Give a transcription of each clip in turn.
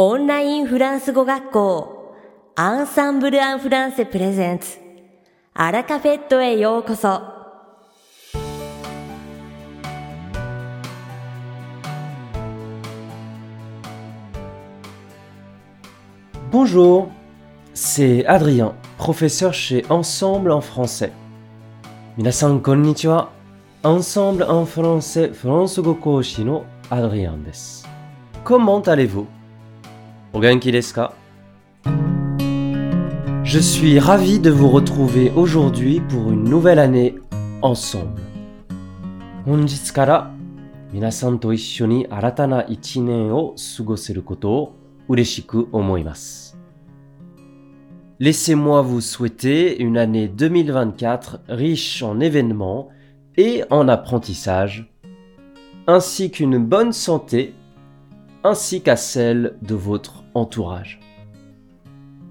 オンラインフランス語学校アンサンブル・アン・フランセプレゼンツアラカフェットへようこそ Bonjour, c'est Adrien, professeur chez Ensemble en français. Minasan konnichiwa. Ensemble en français フランス語講師の Adrien です。Comment allez-vous? お元気ですか Je suis ravi de vous retrouver aujourd'hui pour une nouvelle année ensemble. 本日から皆さんと一緒に新たな一年を過ごせることを嬉しく思います。Laissez-moi vous souhaiter une année 2024 riche en événements et en apprentissage, ainsi qu'une bonne santé, ainsi qu'à celle de votre entourage.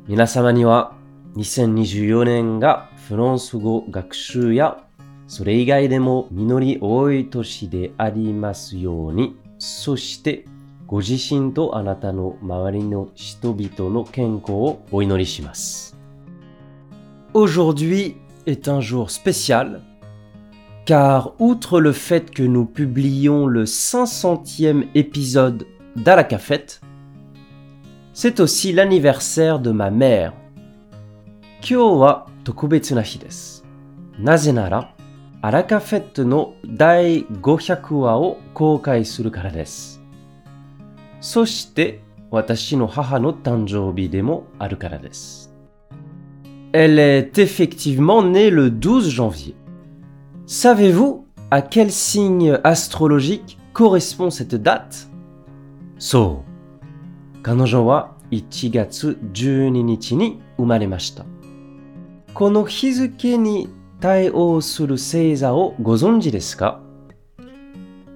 皆様には2024年がフランス語学習やそれ以外でも実り多い年でありますように、そしてご自身とあなたの周りの人々の健康をお祈りします。Aujourd'hui est un jour spécial car outre le fait que nous publions le 500e épisode d'Alaka Fête, c'est aussi l'anniversaire de ma mère. 今日は特別な日です。なぜなら、アラカフェットの第500話を公開するからです。そして、私の母の誕生日でもあるからです。Elle est effectivement née le 12 janvier. Savez-vous à quel signe astrologique correspond cette date そう。 彼女は1月12日に生まれました。この日付に対応する星座をご存知ですか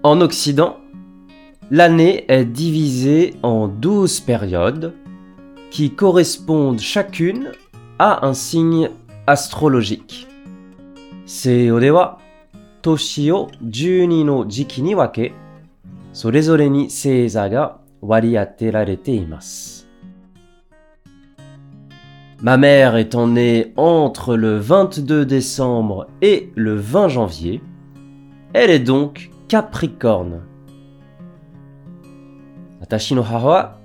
En Occident, l'année est divisée en 12 périodes qui correspondent chacune à un signe astrologique. 西洋では年を12の時期に分け、それぞれに星座が割り当てられています。Ma mère étant née entre le 22 décembre et le 20 janvier, elle est donc Capricorne. 私の母は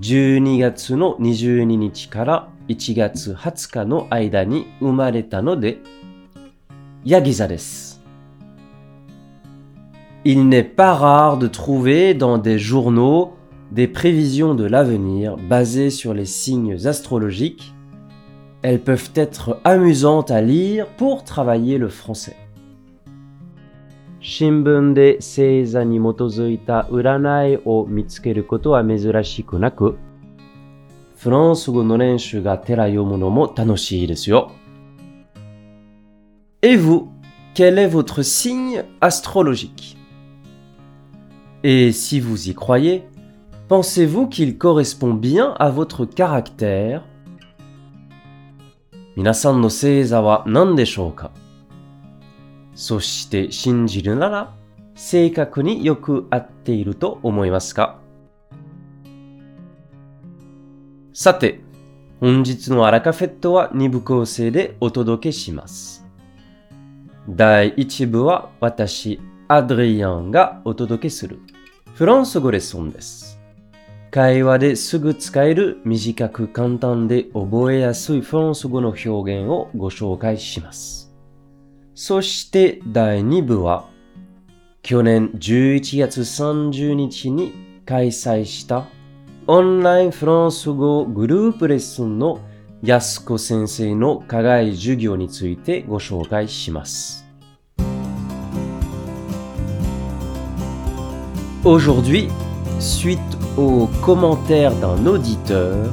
12月の22日から1月20日の間に生まれたので、ヤギ座です。Il n'est pas rare de trouver dans des journaux des prévisions de l'avenir basées sur les signes astrologiques. Elles peuvent être amusantes à lire pour travailler le français. 新聞で星座に基づいた占いを見つけることは珍しくなく、フランス語の練習がてら読むのも楽しいですよ。Et vous, quel est votre signe astrologique Et si vous y croyez, pensez-vous qu'il correspond bien à votre caractère? 皆さんの星座は何でしょうかそして信じるなら正確によく合っていると思いますかさて、本日のアラカフェットは2部構成でお届けします。第1部は私、アドリアンがお届けするフランス語レッスンです。会話ですぐ使える短く簡単で覚えやすいフランス語の表現をご紹介します。そして第2部は去年11月30日に開催したオンラインフランス語グループレッスンの安子先生の課外授業についてご紹介します。Aujourd'hui, suite aux commentaires d'un auditeur,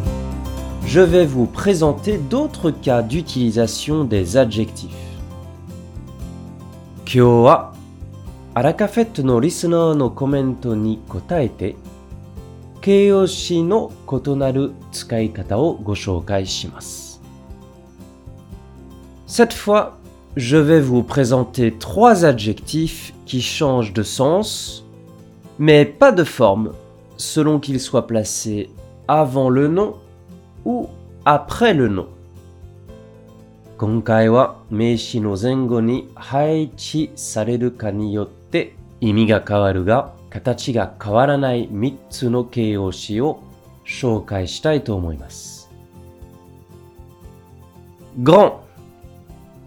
je vais vous présenter d'autres cas d'utilisation des adjectifs. 今日はアラカフェットのリスナーのコメントに答えて形容詞の異なる使い方をご紹介します。Cette fois, je vais vous présenter trois adjectifs qui changent de sens, mais pas de forme, selon qu'ils soient placés avant le nom ou après le nom 今回は名詞の前後に配置されるかによって意味が変わるが形が変わらない3つの形容詞を紹介したいと思います。grand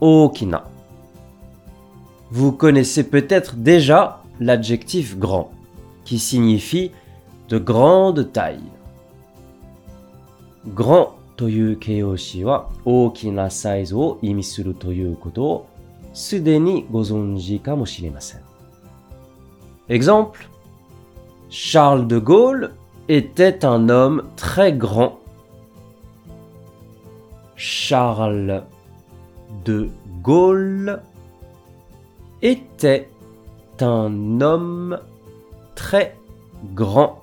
大きな Vous connaissez peut-être déjà l'adjectif grand qui signifie de grande taille. grand という形容詞は大きなサイズを意味するということをすでにご存知かもしれません。Exemple Charles de Gaulle était un homme très grand. Charles de Gaulle était un homme très grand.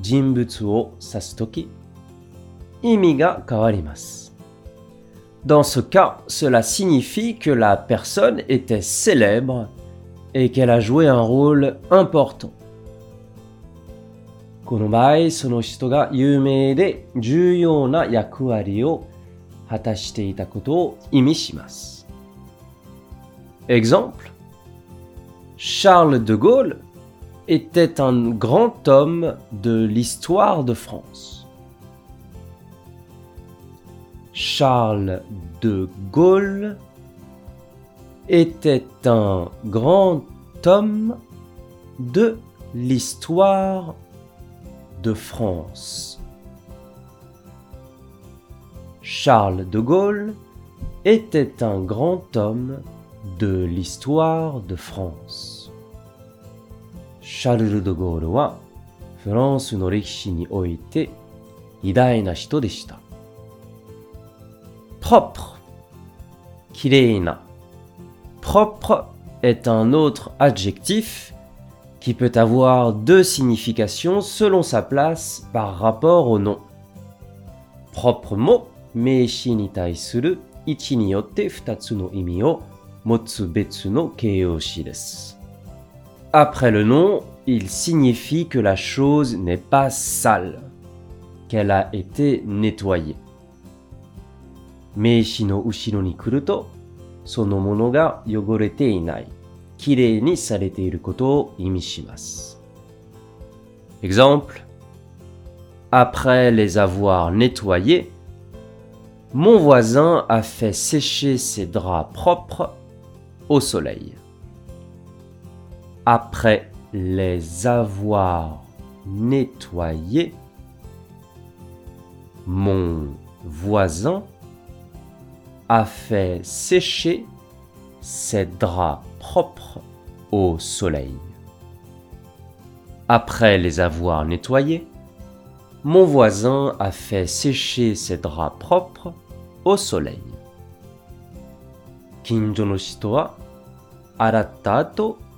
人物を指すとき、意味が変わります。Dans ce cas, cela signifie que la personne était célèbre et qu'elle a joué un rôle important. この場合、その人が有名で重要な役割を果たしていたことを意味します。Exemple Charles de Gaulle était un grand homme de l'histoire de France. Charles de Gaulle était un grand homme de l'histoire de France. Charles de Gaulle était un grand homme de l'histoire de France. シャルル・ド・ゴールはフランスの歴史において偉大な人でした。propre きれいな propre est un autre adjectif qui peut avoir deux significations selon sa place par rapport au nom. propre も名詞に対する位置によって2つの意味を持つ別の形容詞です。Après le nom, il signifie que la chose n'est pas sale, qu'elle a été nettoyée. Meishi. Exemple Après les avoir nettoyés, mon voisin a fait sécher ses draps propres au soleil. Après les avoir nettoyés, mon voisin a fait sécher ses draps propres au soleil. Après les avoir nettoyés, mon voisin a fait sécher ses draps propres au soleil. 近所の人は洗った後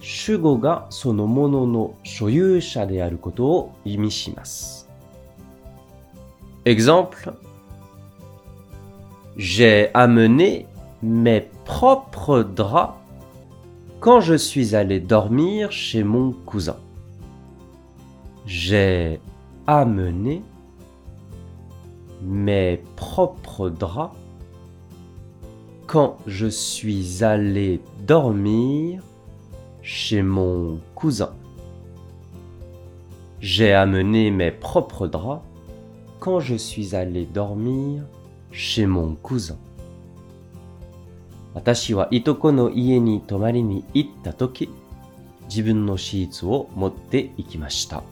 主語がそのものの所有者であることを意味します。Exemple J'ai amené mes propres draps quand je suis allé dormir chez mon cousin. J'ai amené mes propres draps quand je suis allé dormir chez mon cousin. J'ai amené mes propres draps quand je suis allé dormir chez mon cousin. 私はいとこの家に泊まりに行った時、自分のシーツを持って行きました。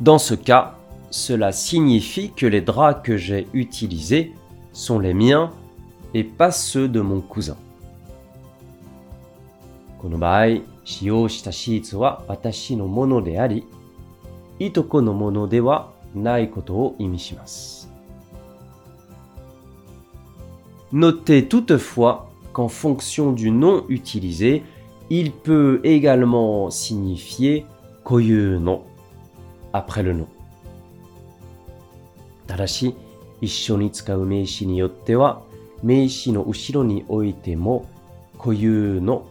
Dans ce cas, cela signifie que les draps que j'ai utilisés sont les miens et pas ceux de mon cousin. この場合、使用したシーツは私のものであり、いとこのものではないことを意味します。Notez toutefois qu'en fonction du nom utilisé, il peut également signifier koyu no après le nom. ただし、一緒に使う名詞によっては、名詞の後ろにおいても固有の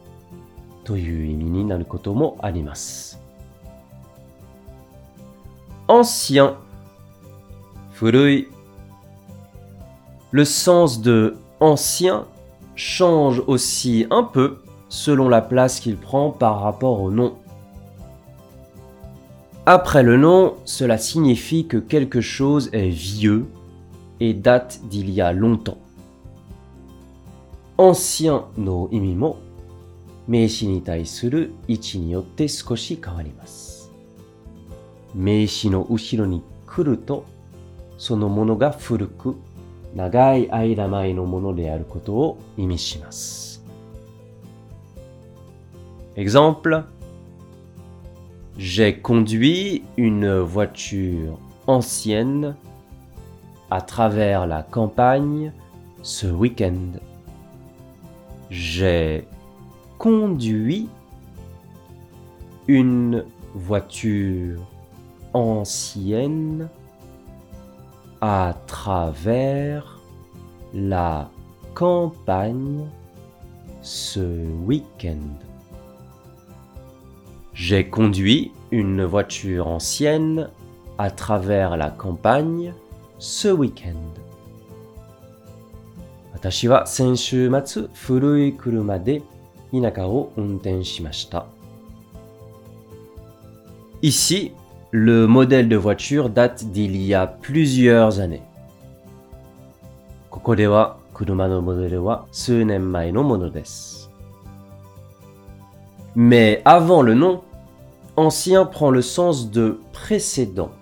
という意味になることもあります。ancien 古い Le sens de ancien change aussi un peu selon la place qu'il prend par rapport au nom. Après le nom, cela signifie que quelque chose est vieux et date d'il y a longtemps. Ancien no imi mo meishi ni taisuru ichi ni yotte skoshi kawarimasu. Meishi no ushiro ni kuru to sono mono ga furuku nagai aida mai no mono de aru koto o imi shimasu. Exemple J'ai conduit une voiture ancienne à travers la campagne ce week-end. J'ai conduit une voiture ancienne à travers la campagne ce week-end. J'ai conduit une voiture ancienne à travers la campagne ce week-end. 私は先週末古い車で Ici, le modèle de voiture date d'il y a plusieurs années. Mais avant le nom, ancien prend le sens de précédent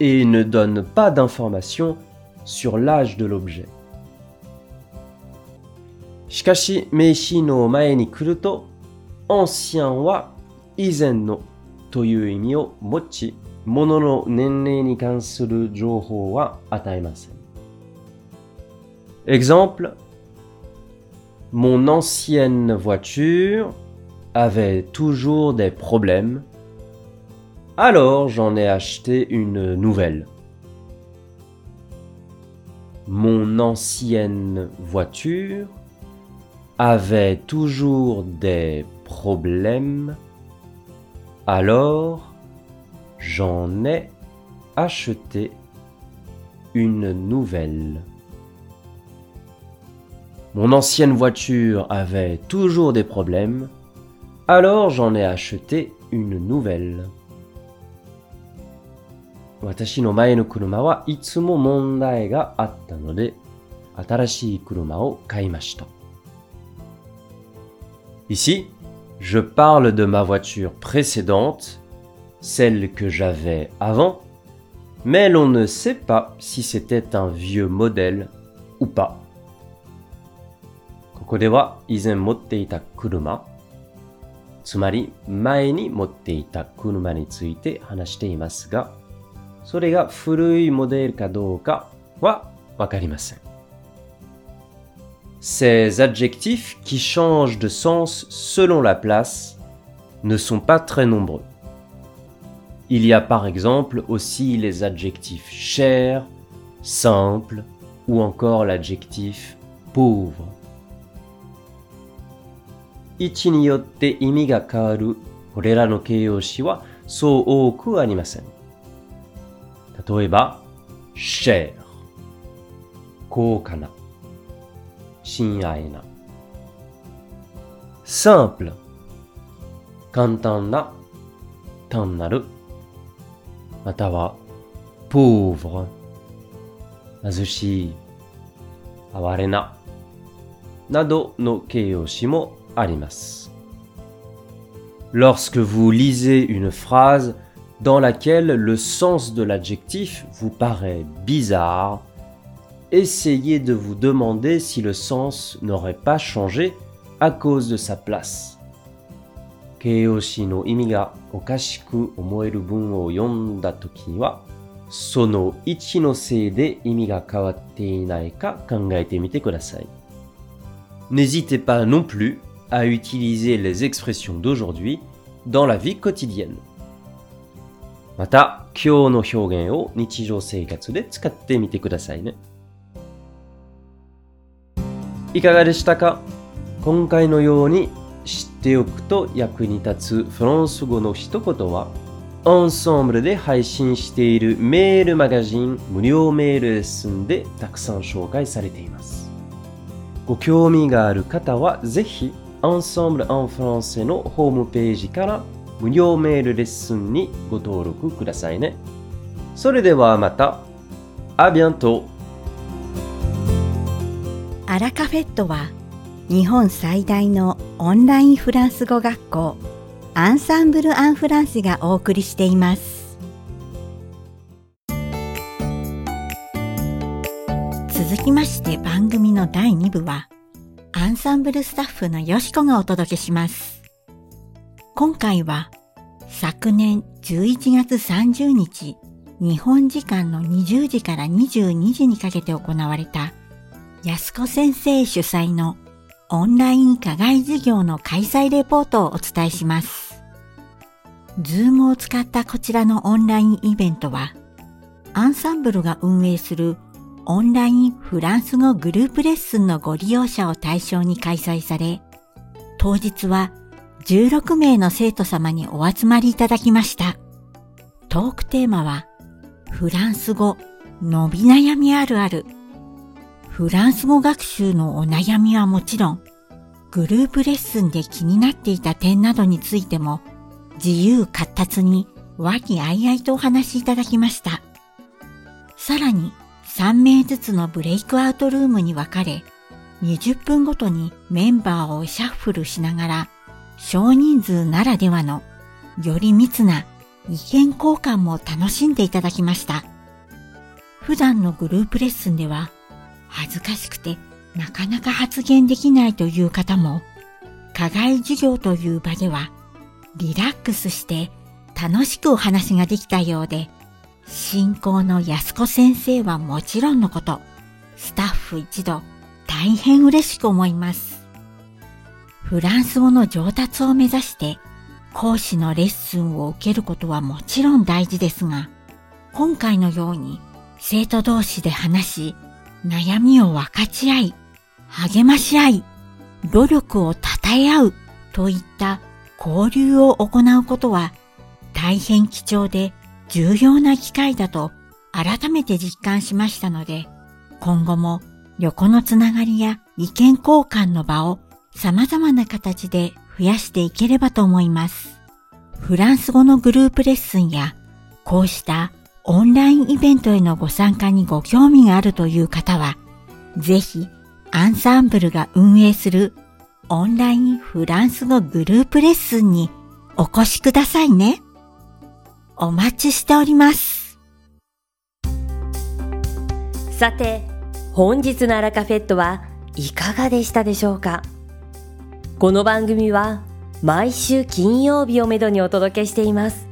et ne donne pas d'informations sur l'âge de l'objet. しかし、名詞の前に来ると、ancien は以前のという意味を持ち、物の年齢に関する情報は与えません。Exemple Mon ancienne voiture avait toujours des problèmes, alors j'en ai acheté une nouvelle. Mon ancienne voiture avait toujours des problèmes, alors j'en ai acheté une nouvelle. Mon ancienne voiture avait toujours des problèmes, alors j'en ai acheté une nouvelle. Watashi no mae no kuruma wa itsumo mondai ga atta node, atarashii kuruma kaimashita. Ici, je parle de ma voiture précédente, celle que j'avais avant, mais l'on ne sait pas si c'était un vieux modèle ou pas. ここでは以前持っていた車つまり前に持っていた車について話していますが、それが古いモデルかどうかはわかりません。 ces adjectifs qui changent de sens selon la place ne sont pas très nombreux. Il y a par exemple aussi les adjectifs cher, simple ou encore l'adjectif pauvre. 親愛な simple 簡単な単なるまたは pauvre 貧しい、哀れな、などの形容詞もあります。Lorsque vous lisez une phrase dans laquelle le sens de l'adjectif vous paraît bizarre, essayez de vous demander si le sens n'aurait pas changé à cause de sa place. 形容詞の意味がおかしく思える文を読んだときには、その位置のせいで意味が変わっていないか考えてみてください。N'hésitez pas non plus à utiliser les expressions d'aujourd'hui dans la vie quotidienne. また、今日の表現を日常生活で使ってみてくださいね。 いかがでしたか？今回のように知っておくと役に立つフランス語の一言は、アンサンブルで配信しているメールマガジン無料メールレッスンでたくさん紹介されています。ご興味がある方はぜひ、アンサンブル・アン・フランセのホームページから無料メールレッスンにご登録くださいね。それではまた。あ、ビア。ラカフェットは日本最大のオンラインフランス語学校アンサンブル・アン・フランスがお送りしています。続きまして番組の第2部はアンサンブルスタッフのよしこがお届けします。今回は昨年11月30日日本時間の20時から22時にかけて行われた安子先生主催のオンライン課外授業の開催レポートをお伝えします。ズームを使ったこちらのオンラインイベントはアンサンブルが運営するオンラインフランス語グループレッスンのご利用者を対象に開催され、当日は16名の生徒様にお集まりいただきました。トークテーマは、フランス語伸び悩みあるある。フランス語学習のお悩みはもちろん、グループレッスンで気になっていた点などについても、自由闊達に和気あいあいとお話しいただきました。さらに、3名ずつのブレイクアウトルームに分かれ、20分ごとにメンバーをシャッフルしながら、少人数ならではのより密な意見交換も楽しんでいただきました。普段のグループレッスンでは恥ずかしくてなかなか発言できないという方も、課外授業という場ではリラックスして楽しくお話ができたようで、進行の安子先生はもちろんのこと、スタッフ一同大変嬉しく思います。フランス語の上達を目指して講師のレッスンを受けることはもちろん大事ですが、今回のように生徒同士で話し、悩みを分かち合い、励まし合い、努力を称え合うといった交流を行うことは大変貴重で重要な機会だと改めて実感しましたので、今後も横のつながりや意見交換の場を様々な形で増やしていければと思います。フランス語のグループレッスンやこうしたオンラインイベントへのご参加にご興味があるという方は、ぜひアンサンブルが運営するオンラインフランス語グループレッスンにお越しくださいね。お待ちしております。さて、本日のアラカフェットはいかがでしたでしょうか？この番組は毎週金曜日をめどにお届けしています。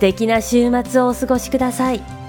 素敵な週末をお過ごしください。